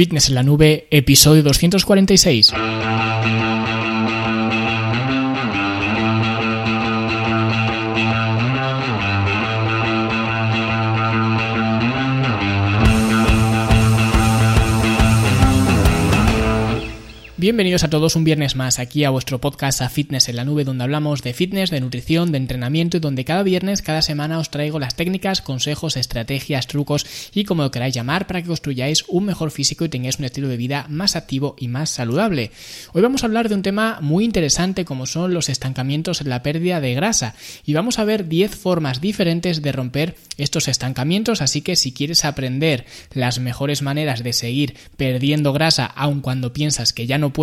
Fitness en la Nube, episodio 246. Bienvenidos a todos un viernes más aquí a vuestro podcast a Fitness en la Nube donde hablamos de fitness, de nutrición, de entrenamiento y donde cada viernes, cada semana os traigo las técnicas, consejos, estrategias, trucos y como lo queráis llamar para que construyáis un mejor físico y tengáis un estilo de vida más activo y más saludable. Hoy vamos a hablar de un tema muy interesante como son los estancamientos en la pérdida de grasa y vamos a ver 10 formas diferentes de romper estos estancamientos así que si quieres aprender las mejores maneras de seguir perdiendo grasa aun cuando piensas que ya no puedes,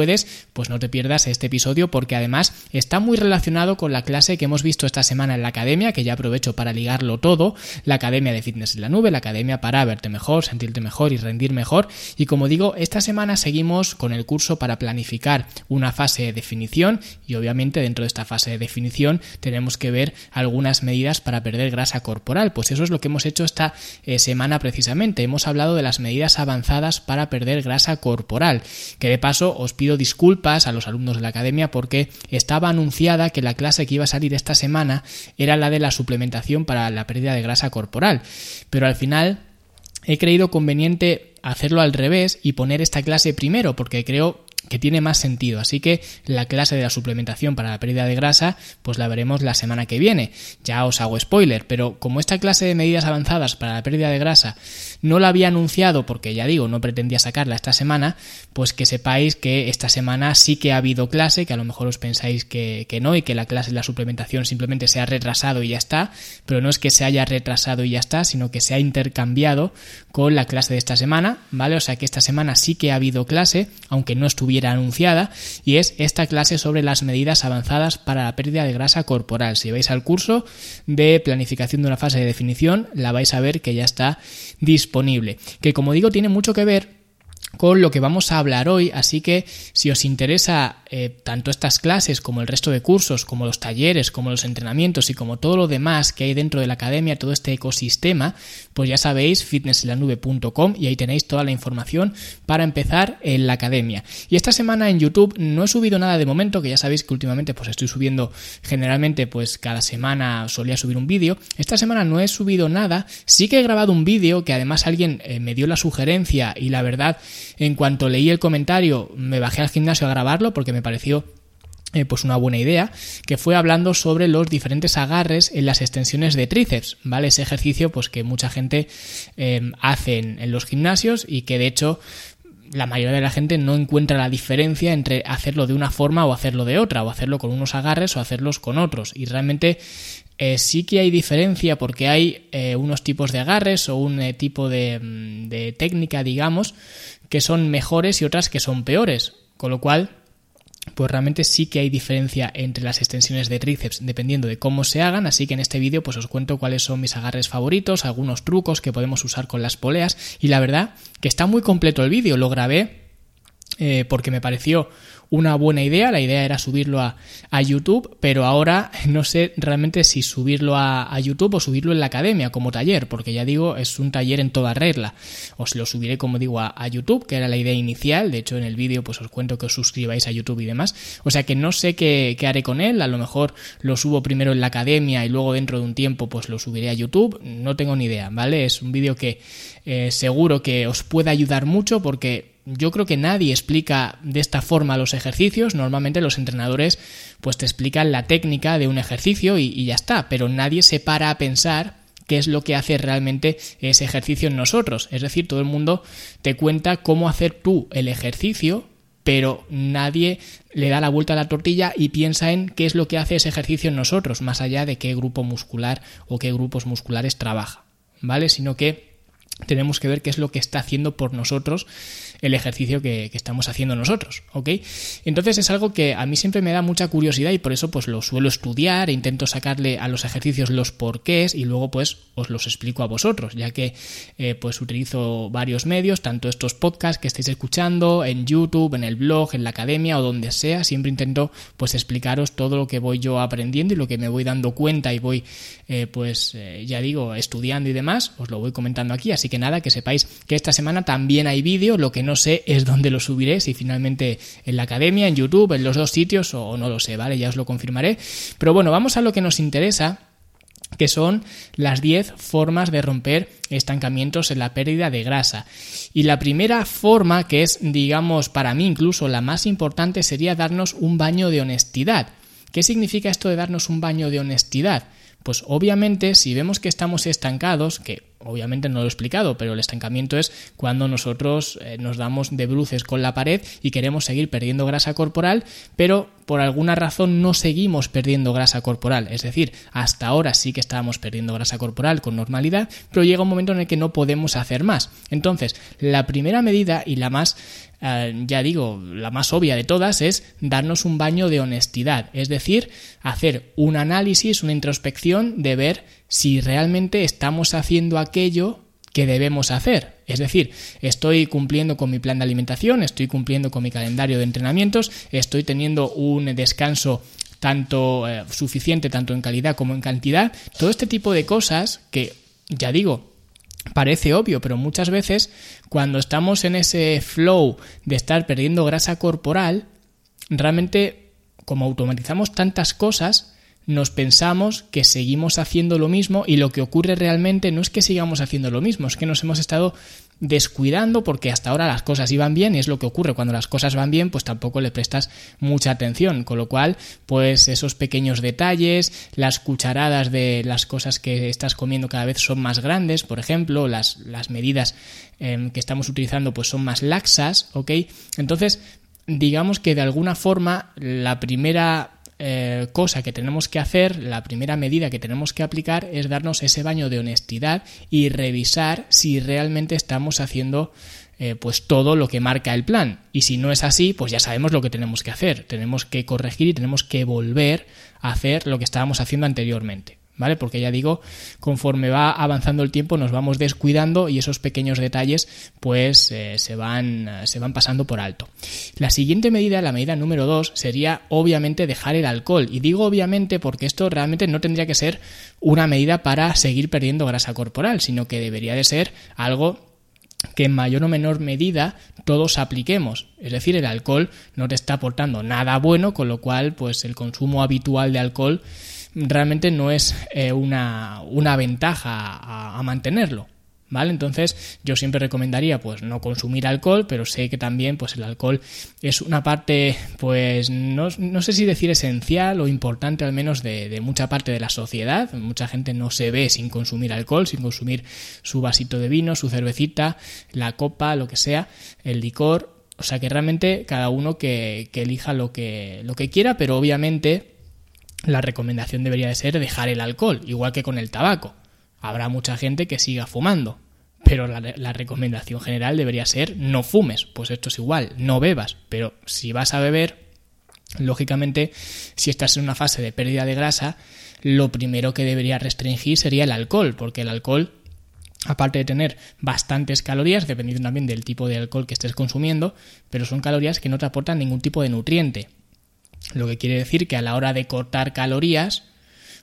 pues no te pierdas este episodio porque además está muy relacionado con la clase que hemos visto esta semana en la academia, que ya aprovecho para ligarlo todo, la academia de fitness en la nube, la academia para verte mejor, sentirte mejor y rendir mejor. Y como digo, esta semana seguimos con el curso para planificar una fase de definición y obviamente dentro de esta fase de definición tenemos que ver algunas medidas para perder grasa corporal. Pues eso es lo que hemos hecho esta eh, semana precisamente. Hemos hablado de las medidas avanzadas para perder grasa corporal, que de paso os pido disculpas a los alumnos de la academia porque estaba anunciada que la clase que iba a salir esta semana era la de la suplementación para la pérdida de grasa corporal. Pero al final he creído conveniente hacerlo al revés y poner esta clase primero porque creo que tiene más sentido. Así que la clase de la suplementación para la pérdida de grasa, pues la veremos la semana que viene. Ya os hago spoiler, pero como esta clase de medidas avanzadas para la pérdida de grasa no la había anunciado, porque ya digo, no pretendía sacarla esta semana, pues que sepáis que esta semana sí que ha habido clase, que a lo mejor os pensáis que, no y que la clase de la suplementación simplemente se ha retrasado y ya está, pero no es que se haya retrasado y ya está, sino que se ha intercambiado con la clase de esta semana, ¿vale? O sea que esta semana sí que ha habido clase, aunque no estuviera anunciada y es esta clase sobre las medidas avanzadas para la pérdida de grasa corporal. Si vais al curso de planificación de una fase de definición, la vais a ver que ya está disponible. Que como digo, tiene mucho que ver con lo que vamos a hablar hoy, así que si os interesa eh, tanto estas clases como el resto de cursos, como los talleres, como los entrenamientos y como todo lo demás que hay dentro de la academia, todo este ecosistema, pues ya sabéis, fitnessenlanube.com y ahí tenéis toda la información para empezar en la academia. Y esta semana en YouTube no he subido nada de momento, que ya sabéis que últimamente pues estoy subiendo generalmente pues cada semana solía subir un vídeo. Esta semana no he subido nada, sí que he grabado un vídeo que además alguien eh, me dio la sugerencia y la verdad en cuanto leí el comentario, me bajé al gimnasio a grabarlo porque me pareció eh, pues una buena idea, que fue hablando sobre los diferentes agarres en las extensiones de tríceps, ¿vale? Ese ejercicio pues que mucha gente eh, hace en, los gimnasios y que de hecho la mayoría de la gente no encuentra la diferencia entre hacerlo de una forma o hacerlo de otra, o hacerlo con unos agarres o hacerlos con otros. Y realmente eh, sí que hay diferencia porque hay unos tipos de agarres o un tipo mm, de técnica, digamos, que son mejores y otras que son peores. Con lo cual, pues realmente sí que hay diferencia entre las extensiones de tríceps dependiendo de cómo se hagan, así que en este vídeo pues os cuento cuáles son mis agarres favoritos, algunos trucos que podemos usar con las poleas. Y la verdad que está muy completo el vídeo, lo grabé eh, porque me pareció una buena idea. La idea era subirlo a, YouTube, pero ahora no sé realmente si subirlo a, YouTube o subirlo en la academia como taller, porque ya digo, es un taller en toda regla. Os lo subiré, como digo, a, YouTube, que era la idea inicial. De hecho, en el vídeo pues os cuento que os suscribáis a YouTube y demás. O sea que no sé qué, qué haré con él. A lo mejor lo subo primero en la academia y luego dentro de un tiempo pues lo subiré a YouTube. No tengo ni idea, ¿vale? Es un vídeo que eh, seguro que os puede ayudar mucho porque yo creo que nadie explica de esta forma los ejercicios. Normalmente los entrenadores pues te explican la técnica de un ejercicio y, ya está, pero nadie se para a pensar qué es lo que hace realmente ese ejercicio en nosotros. Es decir, todo el mundo te cuenta cómo hacer tú el ejercicio, pero nadie le da la vuelta a la tortilla y piensa en qué es lo que hace ese ejercicio en nosotros, más allá de qué grupo muscular o qué grupos musculares trabaja, ¿vale? Sino que tenemos que ver qué es lo que está haciendo por nosotros el ejercicio que, estamos haciendo nosotros, ¿ok? Entonces es algo que a mí siempre me da mucha curiosidad y por eso pues lo suelo estudiar e intento sacarle a los ejercicios los porqués y luego pues os los explico a vosotros, ya que eh, pues utilizo varios medios, tanto estos podcasts que estáis escuchando, en YouTube, en el blog, en la academia o donde sea, siempre intento pues explicaros todo lo que voy yo aprendiendo y lo que me voy dando cuenta y voy eh, pues eh, ya digo estudiando y demás, os lo voy comentando aquí, así que nada, que sepáis que esta semana también hay vídeo, lo que no sé es dónde lo subiré, si finalmente en la academia, en YouTube, en los dos sitios o no lo sé, ¿vale? Ya os lo confirmaré. Pero bueno, vamos a lo que nos interesa que son las 10 formas de romper estancamientos en la pérdida de grasa. Y la primera forma, que es, digamos, para mí incluso la más importante, sería darnos un baño de honestidad. ¿Qué significa esto de darnos un baño de honestidad? Pues obviamente si vemos que estamos estancados, que obviamente no lo he explicado, pero el estancamiento es cuando nosotros eh, nos damos de bruces con la pared y queremos seguir perdiendo grasa corporal, pero por alguna razón no seguimos perdiendo grasa corporal. Es decir, hasta ahora sí que estábamos perdiendo grasa corporal con normalidad, pero llega un momento en el que no podemos hacer más. Entonces, la primera medida y la más eh, ya digo, la más obvia de todas es darnos un baño de honestidad, es decir, hacer un análisis, una introspección de ver si realmente estamos haciendo aquello que debemos hacer. Es decir, estoy cumpliendo con mi plan de alimentación, estoy cumpliendo con mi calendario de entrenamientos, estoy teniendo un descanso tanto eh, suficiente tanto en calidad como en cantidad, todo este tipo de cosas que ya digo, Parece obvio, pero muchas veces cuando estamos en ese flow de estar perdiendo grasa corporal, realmente como automatizamos tantas cosas, nos pensamos que seguimos haciendo lo mismo y lo que ocurre realmente no es que sigamos haciendo lo mismo, es que nos hemos estado descuidando porque hasta ahora las cosas iban bien y es lo que ocurre. Cuando las cosas van bien pues tampoco le prestas mucha atención con lo cual pues esos pequeños detalles las cucharadas de las cosas que estás comiendo cada vez son más grandes por ejemplo las, las medidas em, que estamos utilizando pues son más laxas ok entonces digamos que de alguna forma la primera eh, cosa que tenemos que hacer, la primera medida que tenemos que aplicar es darnos ese baño de honestidad y revisar si realmente estamos haciendo eh, pues todo lo que marca el plan. Y si no es así, pues ya sabemos lo que tenemos que hacer. Tenemos que corregir y tenemos que volver a hacer lo que estábamos haciendo anteriormente. ¿Vale? Porque ya digo, conforme va avanzando el tiempo nos vamos descuidando y esos pequeños detalles pues eh, se, van, se van pasando por alto. La siguiente medida, la medida número dos, sería obviamente dejar el alcohol. Y digo obviamente porque esto realmente no tendría que ser una medida para seguir perdiendo grasa corporal, sino que debería de ser algo que en mayor o menor medida todos apliquemos. Es decir, el alcohol no te está aportando nada bueno, con lo cual, pues el consumo habitual de alcohol realmente no es eh, una, una, ventaja a, mantenerlo. ¿Vale? Entonces yo siempre recomendaría pues no consumir alcohol, pero sé que también pues el alcohol es una parte pues no, no sé si decir esencial o importante al menos de, de, mucha parte de la sociedad. Mucha gente no se ve sin consumir alcohol, sin consumir su vasito de vino, su cervecita, la copa, lo que sea, el licor. O sea que realmente cada uno que, que elija lo que, lo que quiera, pero obviamente la recomendación debería de ser dejar el alcohol, igual que con el tabaco. Habrá mucha gente que siga fumando, pero la, recomendación general debería ser no fumes. Pues esto es igual, no bebas, pero si vas a beber, lógicamente, si estás en una fase de pérdida de grasa, lo primero que debería restringir sería el alcohol, porque el alcohol aparte de tener bastantes calorías, dependiendo también del tipo de alcohol que estés consumiendo, pero son calorías que no te aportan ningún tipo de nutriente. Lo que quiere decir que a la hora de cortar calorías,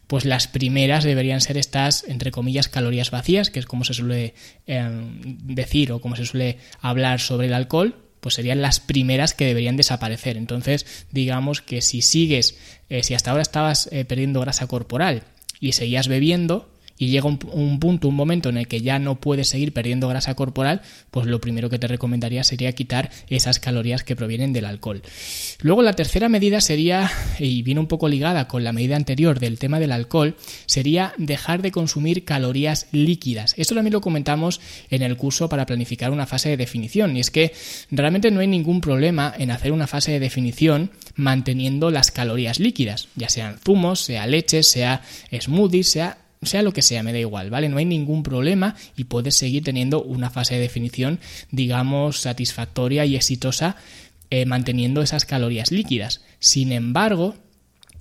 pues las primeras deberían ser estas, entre comillas, calorías vacías, que es como se suele em, decir o como se suele hablar sobre el alcohol, pues serían las primeras que deberían desaparecer. Entonces, digamos que si sigues, eh, si hasta ahora estabas eh, perdiendo grasa corporal y seguías bebiendo, y llega un, punto, un momento en el que ya no puedes seguir perdiendo grasa corporal, pues lo primero que te recomendaría sería quitar esas calorías que provienen del alcohol. Luego la tercera medida sería, y viene un poco ligada con la medida anterior del tema del alcohol, sería dejar de consumir calorías líquidas. Esto también lo comentamos en el curso para planificar una fase de definición, y es que realmente no hay ningún problema en hacer una fase de definición manteniendo las calorías líquidas, ya sean zumos, sea leche, sea smoothies, sea sea lo que sea, me da igual, ¿vale? No hay ningún problema y puedes seguir teniendo una fase de definición, digamos, satisfactoria y exitosa eh, manteniendo esas calorías líquidas. Sin embargo,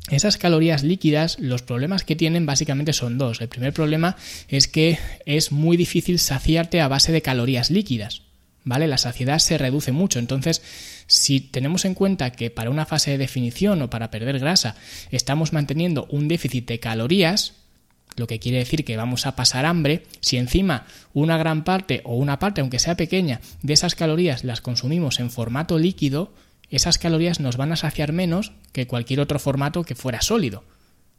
esas calorías líquidas, los problemas que tienen básicamente son dos. El primer problema es que es muy difícil saciarte a base de calorías líquidas. ¿Vale? La saciedad se reduce mucho. Entonces, si tenemos en cuenta que para una fase de definición o para perder grasa estamos manteniendo un déficit de calorías, lo que quiere decir que vamos a pasar hambre, si encima una gran parte o una parte, aunque sea pequeña, de esas calorías las consumimos en formato líquido, esas calorías nos van a saciar menos que cualquier otro formato que fuera sólido.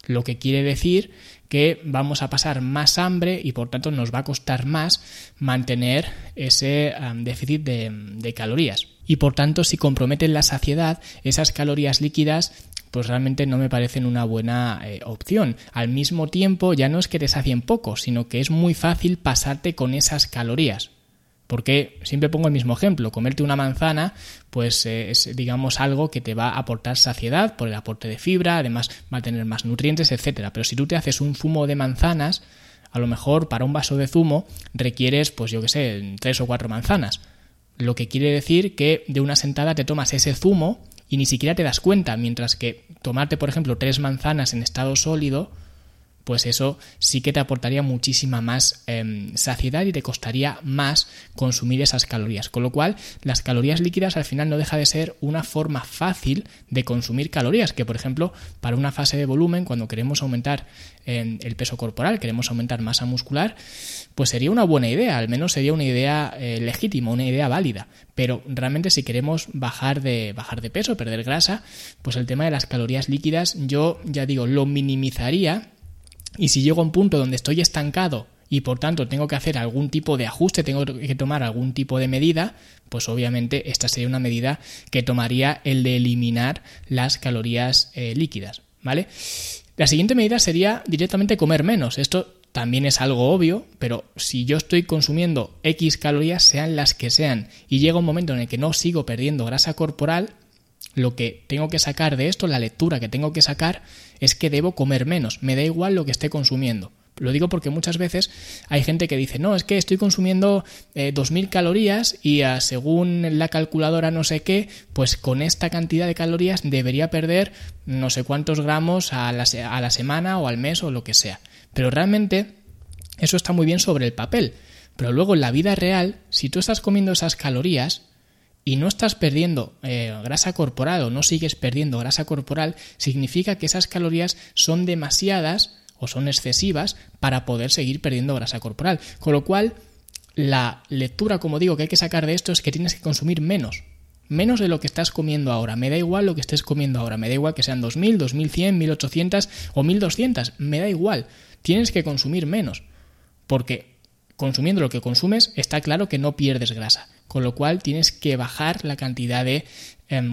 Lo que quiere decir que vamos a pasar más hambre y por tanto nos va a costar más mantener ese déficit de, calorías. Y por tanto, si comprometen la saciedad, esas calorías líquidas pues realmente no me parecen una buena eh, opción. Al mismo tiempo, ya no es que te sacien poco, sino que es muy fácil pasarte con esas calorías. Porque siempre pongo el mismo ejemplo, comerte una manzana, pues eh, es digamos algo que te va a aportar saciedad por el aporte de fibra, además va a tener más nutrientes, etcétera. Pero si tú te haces un zumo de manzanas, a lo mejor para un vaso de zumo requieres, pues yo que sé, tres o cuatro manzanas. Lo que quiere decir que de una sentada te tomas ese zumo y ni siquiera te das cuenta, mientras que tomarte, por ejemplo, tres manzanas en estado sólido, pues eso sí que te aportaría muchísima más em, saciedad y te costaría más consumir esas calorías. Con lo cual, las calorías líquidas al final no deja de ser una forma fácil de consumir calorías, que por ejemplo, para una fase de volumen, cuando queremos aumentar em, el peso corporal, queremos aumentar masa muscular, pues sería una buena idea, al menos sería una idea eh, legítima, una idea válida. Pero realmente si queremos bajar de, bajar de peso, perder grasa, pues el tema de las calorías líquidas, yo ya digo, lo minimizaría y si llego a un punto donde estoy estancado y por tanto tengo que hacer algún tipo de ajuste, tengo que tomar algún tipo de medida, pues obviamente esta sería una medida que tomaría el de eliminar las calorías eh, líquidas, ¿vale? La siguiente medida sería directamente comer menos. Esto también es algo obvio, pero si yo estoy consumiendo X calorías, sean las que sean, y llega un momento en el que no sigo perdiendo grasa corporal, lo que tengo que sacar de esto, la lectura que tengo que sacar, es que debo comer menos. Me da igual lo que esté consumiendo. Lo digo porque muchas veces hay gente que dice, no, es que estoy consumiendo 2.000 eh, calorías y ah, según la calculadora no sé qué, pues con esta cantidad de calorías debería perder no sé cuántos gramos a la, a la semana o al mes o lo que sea. Pero realmente eso está muy bien sobre el papel. Pero luego en la vida real, si tú estás comiendo esas calorías, y no estás perdiendo eh, grasa corporal o no sigues perdiendo grasa corporal, significa que esas calorías son demasiadas o son excesivas para poder seguir perdiendo grasa corporal. Con lo cual, la lectura, como digo, que hay que sacar de esto es que tienes que consumir menos. Menos de lo que estás comiendo ahora. Me da igual lo que estés comiendo ahora. Me da igual que sean 2.000, 2.100, 1.800 o 1.200. Me da igual. Tienes que consumir menos. Porque consumiendo lo que consumes está claro que no pierdes grasa con lo cual tienes que bajar la cantidad de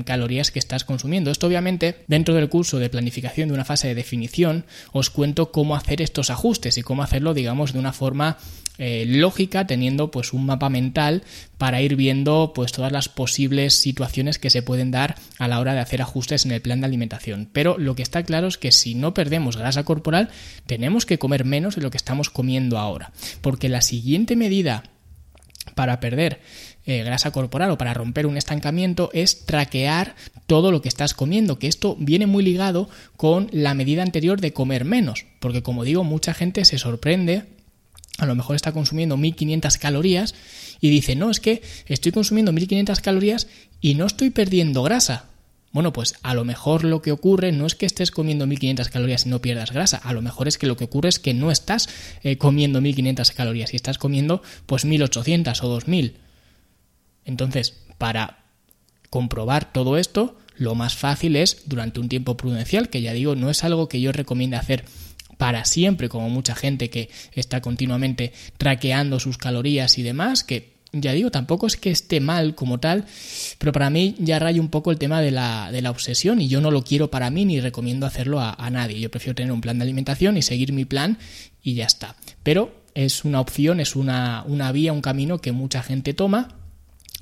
calorías que estás consumiendo. Esto obviamente dentro del curso de planificación de una fase de definición os cuento cómo hacer estos ajustes y cómo hacerlo digamos de una forma eh, lógica teniendo pues un mapa mental para ir viendo pues todas las posibles situaciones que se pueden dar a la hora de hacer ajustes en el plan de alimentación. Pero lo que está claro es que si no perdemos grasa corporal tenemos que comer menos de lo que estamos comiendo ahora. Porque la siguiente medida para perder eh, grasa corporal o para romper un estancamiento es traquear todo lo que estás comiendo, que esto viene muy ligado con la medida anterior de comer menos, porque como digo, mucha gente se sorprende a lo mejor está consumiendo 1500 calorías y dice, no, es que estoy consumiendo 1500 calorías y no estoy perdiendo grasa. Bueno, pues a lo mejor lo que ocurre no es que estés comiendo 1500 calorías y no pierdas grasa, a lo mejor es que lo que ocurre es que no estás eh, comiendo 1500 calorías y estás comiendo pues 1800 o 2000. Entonces, para comprobar todo esto, lo más fácil es durante un tiempo prudencial, que ya digo, no es algo que yo recomiende hacer para siempre, como mucha gente que está continuamente traqueando sus calorías y demás, que ya digo, tampoco es que esté mal como tal, pero para mí ya raya un poco el tema de la, de la obsesión y yo no lo quiero para mí ni recomiendo hacerlo a, a nadie. Yo prefiero tener un plan de alimentación y seguir mi plan y ya está. Pero es una opción, es una, una vía, un camino que mucha gente toma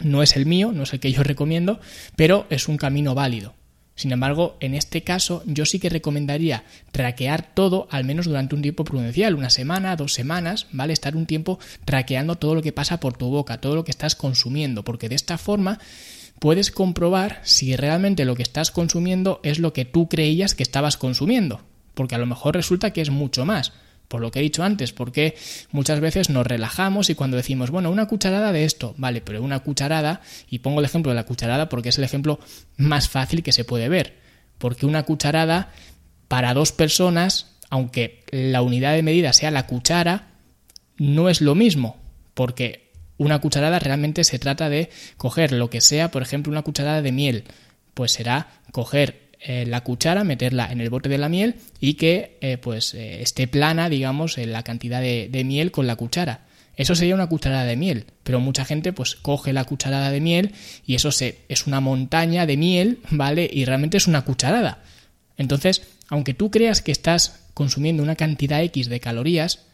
no es el mío, no es el que yo recomiendo, pero es un camino válido. Sin embargo, en este caso yo sí que recomendaría traquear todo al menos durante un tiempo prudencial, una semana, dos semanas, ¿vale? Estar un tiempo traqueando todo lo que pasa por tu boca, todo lo que estás consumiendo, porque de esta forma puedes comprobar si realmente lo que estás consumiendo es lo que tú creías que estabas consumiendo, porque a lo mejor resulta que es mucho más por lo que he dicho antes, porque muchas veces nos relajamos y cuando decimos, bueno, una cucharada de esto, vale, pero una cucharada, y pongo el ejemplo de la cucharada porque es el ejemplo más fácil que se puede ver, porque una cucharada para dos personas aunque la unidad de medida sea la cuchara, no es lo mismo, porque una cucharada realmente se trata de coger lo que sea, por ejemplo, una cucharada de miel, pues será coger eh, la cuchara, meterla en el bote de la miel y que eh, pues eh, esté plana, digamos, en la cantidad de, miel con la cuchara. Eso sería una cucharada de miel, pero mucha gente pues coge la cucharada de miel y eso se, es una montaña de miel, ¿vale? Y realmente es una cucharada. Entonces, aunque tú creas que estás consumiendo una cantidad X de calorías,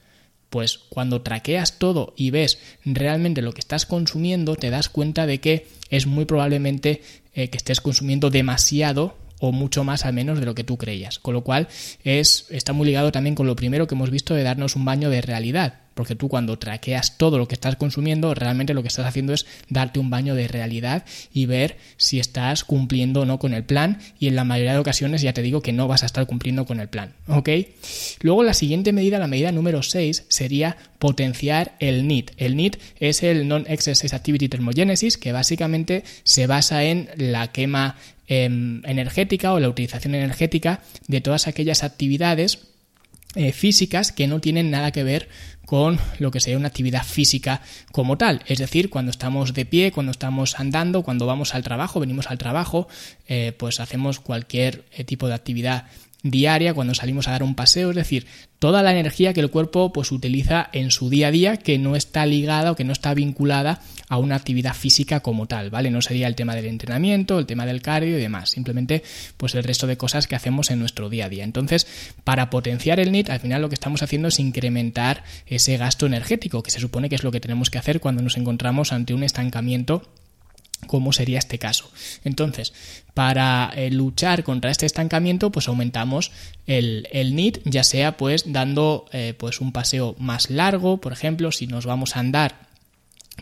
pues cuando traqueas todo y ves realmente lo que estás consumiendo, te das cuenta de que es muy probablemente que estés consumiendo demasiado o mucho más al menos de lo que tú creías. Con lo cual es, está muy ligado también con lo primero que hemos visto de darnos un baño de realidad porque tú cuando traqueas todo lo que estás consumiendo, realmente lo que estás haciendo es darte un baño de realidad y ver si estás cumpliendo o no con el plan y en la mayoría de ocasiones ya te digo que no vas a estar cumpliendo con el plan, ¿ok? Luego la siguiente medida, la medida número 6, sería potenciar el NEAT. El NEAT es el Non-Exercise Activity Thermogenesis, que básicamente se basa en la quema em, energética o la utilización energética de todas aquellas actividades eh, físicas que no tienen nada que ver con lo que sería una actividad física como tal. Es decir, cuando estamos de pie, cuando estamos andando, cuando vamos al trabajo, venimos al trabajo, eh, pues hacemos cualquier eh, tipo de actividad diaria, cuando salimos a dar un paseo, es decir, toda la energía que el cuerpo pues utiliza en su día a día que no está ligada o que no está vinculada a una actividad física como tal, ¿vale? No sería el tema del entrenamiento, el tema del cardio y demás, simplemente pues el resto de cosas que hacemos en nuestro día a día. Entonces, para potenciar el NIT, al final lo que estamos haciendo es incrementar ese gasto energético, que se supone que es lo que tenemos que hacer cuando nos encontramos ante un estancamiento como sería este caso. Entonces, para eh, luchar contra este estancamiento, pues aumentamos el, el NIT, ya sea pues dando eh, pues un paseo más largo, por ejemplo, si nos vamos a andar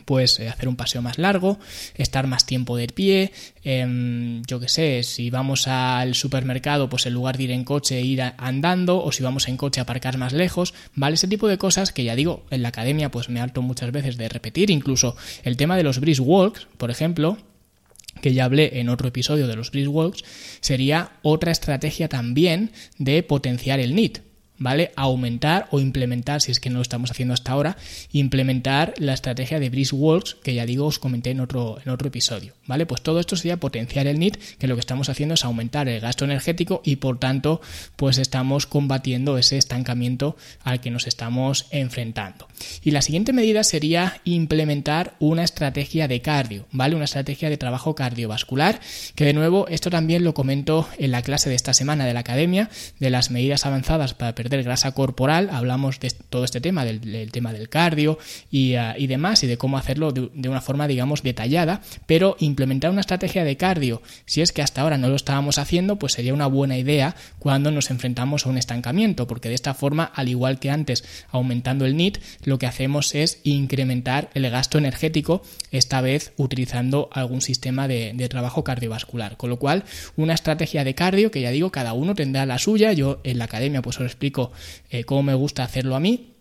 pues eh, hacer un paseo más largo, estar más tiempo de pie, em, yo qué sé, si vamos al supermercado, pues en lugar de ir en coche, ir andando, o si vamos en coche, aparcar más lejos, ¿vale? Ese tipo de cosas que ya digo, en la academia pues me harto muchas veces de repetir, incluso el tema de los brisk walks, por ejemplo, que ya hablé en otro episodio de los brisk walks, sería otra estrategia también de potenciar el NIT. ¿Vale? Aumentar o implementar, si es que no lo estamos haciendo hasta ahora, implementar la estrategia de Breeze Works, que ya digo, os comenté en otro, en otro episodio, ¿vale? Pues todo esto sería potenciar el NIT, que lo que estamos haciendo es aumentar el gasto energético y por tanto, pues estamos combatiendo ese estancamiento al que nos estamos enfrentando. Y la siguiente medida sería implementar una estrategia de cardio, ¿vale? Una estrategia de trabajo cardiovascular, que de nuevo, esto también lo comento en la clase de esta semana de la academia, de las medidas avanzadas para perder grasa corporal, hablamos de todo este tema, del, tema del cardio ah, y, demás, y de cómo hacerlo de, una forma, digamos, detallada, pero implementar una estrategia de cardio, si es que hasta ahora no lo estábamos haciendo, pues sería una buena idea cuando nos enfrentamos a un estancamiento, porque de esta forma, al igual que antes, aumentando el NIT, lo que hacemos es incrementar el gasto energético, esta vez utilizando algún sistema de, de trabajo cardiovascular. Con lo cual, una estrategia de cardio, que ya digo, cada uno tendrá la suya, yo en la academia pues os explico eh, cómo me gusta hacerlo a mí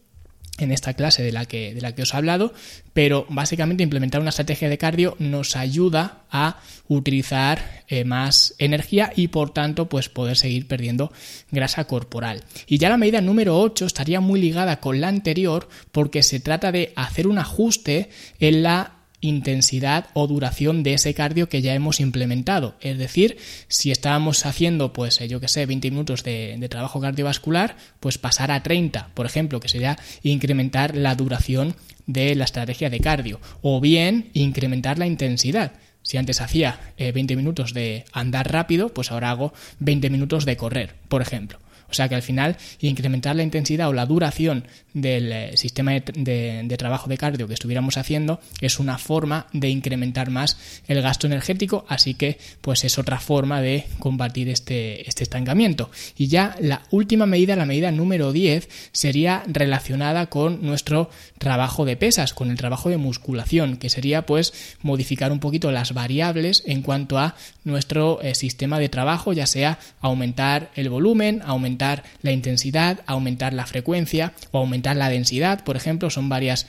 en esta clase de la que de la que os he hablado, pero básicamente implementar una estrategia de cardio nos ayuda a utilizar eh, más energía y por tanto pues poder seguir perdiendo grasa corporal. Y ya la medida número 8 estaría muy ligada con la anterior porque se trata de hacer un ajuste en la intensidad o duración de ese cardio que ya hemos implementado. Es decir, si estábamos haciendo, pues eh, yo que sé, 20 minutos de, trabajo cardiovascular, pues pasar a 30, por ejemplo, que sería incrementar la duración de la estrategia de cardio. O bien incrementar la intensidad. Si antes hacía 20 eh, minutos de andar rápido, pues ahora hago 20 minutos de correr, por ejemplo. O sea que al final incrementar la intensidad o la duración del eh, sistema de, trabajo de cardio que estuviéramos haciendo es una forma de incrementar más el gasto energético, así que pues es otra forma de combatir este, este estancamiento. Y ya la última medida, la medida número 10, sería relacionada con nuestro trabajo de pesas, con el trabajo de musculación, que sería pues modificar un poquito las variables en cuanto a nuestro eh, sistema de trabajo, ya sea aumentar el volumen, aumentar la intensidad, aumentar la frecuencia o aumentar la densidad, por ejemplo, son varias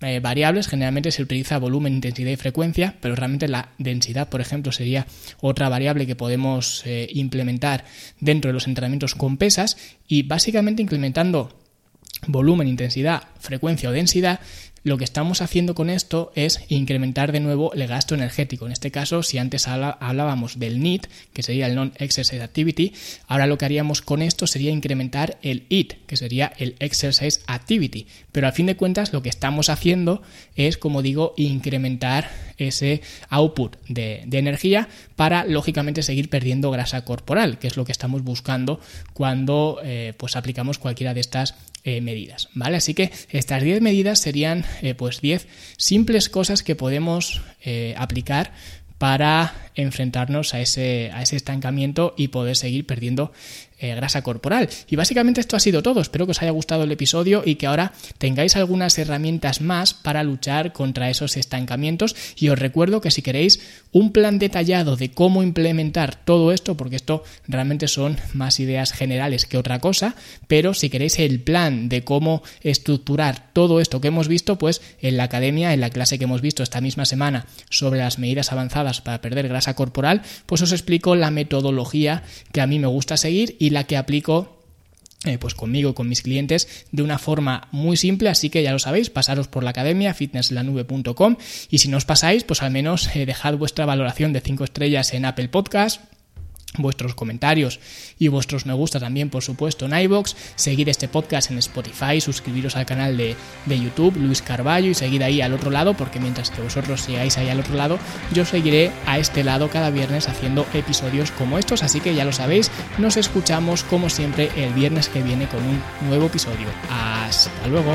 eh, variables, generalmente se utiliza volumen, intensidad y frecuencia, pero realmente la densidad, por ejemplo, sería otra variable que podemos eh, implementar dentro de los entrenamientos con pesas. Y básicamente implementando volumen, intensidad, frecuencia o densidad, lo que estamos haciendo con esto es incrementar de nuevo el gasto energético. En este caso, si antes hablábamos del NEAT, que sería el Non-Exercise Activity, ahora lo que haríamos con esto sería incrementar el IT, que sería el Exercise Activity. Pero a fin de cuentas, lo que estamos haciendo es, como digo, incrementar ese output de, energía para, lógicamente, seguir perdiendo grasa corporal, que es lo que estamos buscando cuando eh, pues aplicamos cualquiera de estas eh, medidas, ¿vale? Así que estas 10 medidas serían eh, pues 10 simples cosas que podemos eh, aplicar para enfrentarnos a ese, a ese estancamiento y poder seguir perdiendo eh, grasa corporal. Y básicamente esto ha sido todo. Espero que os haya gustado el episodio y que ahora tengáis algunas herramientas más para luchar contra esos estancamientos. Y os recuerdo que si queréis un plan detallado de cómo implementar todo esto, porque esto realmente son más ideas generales que otra cosa, pero si queréis el plan de cómo estructurar todo esto que hemos visto, pues en la academia, en la clase que hemos visto esta misma semana sobre las medidas avanzadas para perder grasa corporal, pues os explico la metodología que a mí me gusta seguir y la que aplico eh, pues conmigo y con mis clientes de una forma muy simple, así que ya lo sabéis, pasaros por la academia fitnesslanube.com y si no os pasáis, pues al menos eh, dejad vuestra valoración de 5 estrellas en Apple Podcast vuestros comentarios y vuestros me gusta también, por supuesto, en iBox, seguir este podcast en Spotify, suscribiros al canal de, de, YouTube, Luis Carballo, y seguir ahí al otro lado, porque mientras que vosotros sigáis ahí al otro lado, yo seguiré a este lado cada viernes haciendo episodios como estos, así que ya lo sabéis, nos escuchamos como siempre el viernes que viene con un nuevo episodio. Hasta luego.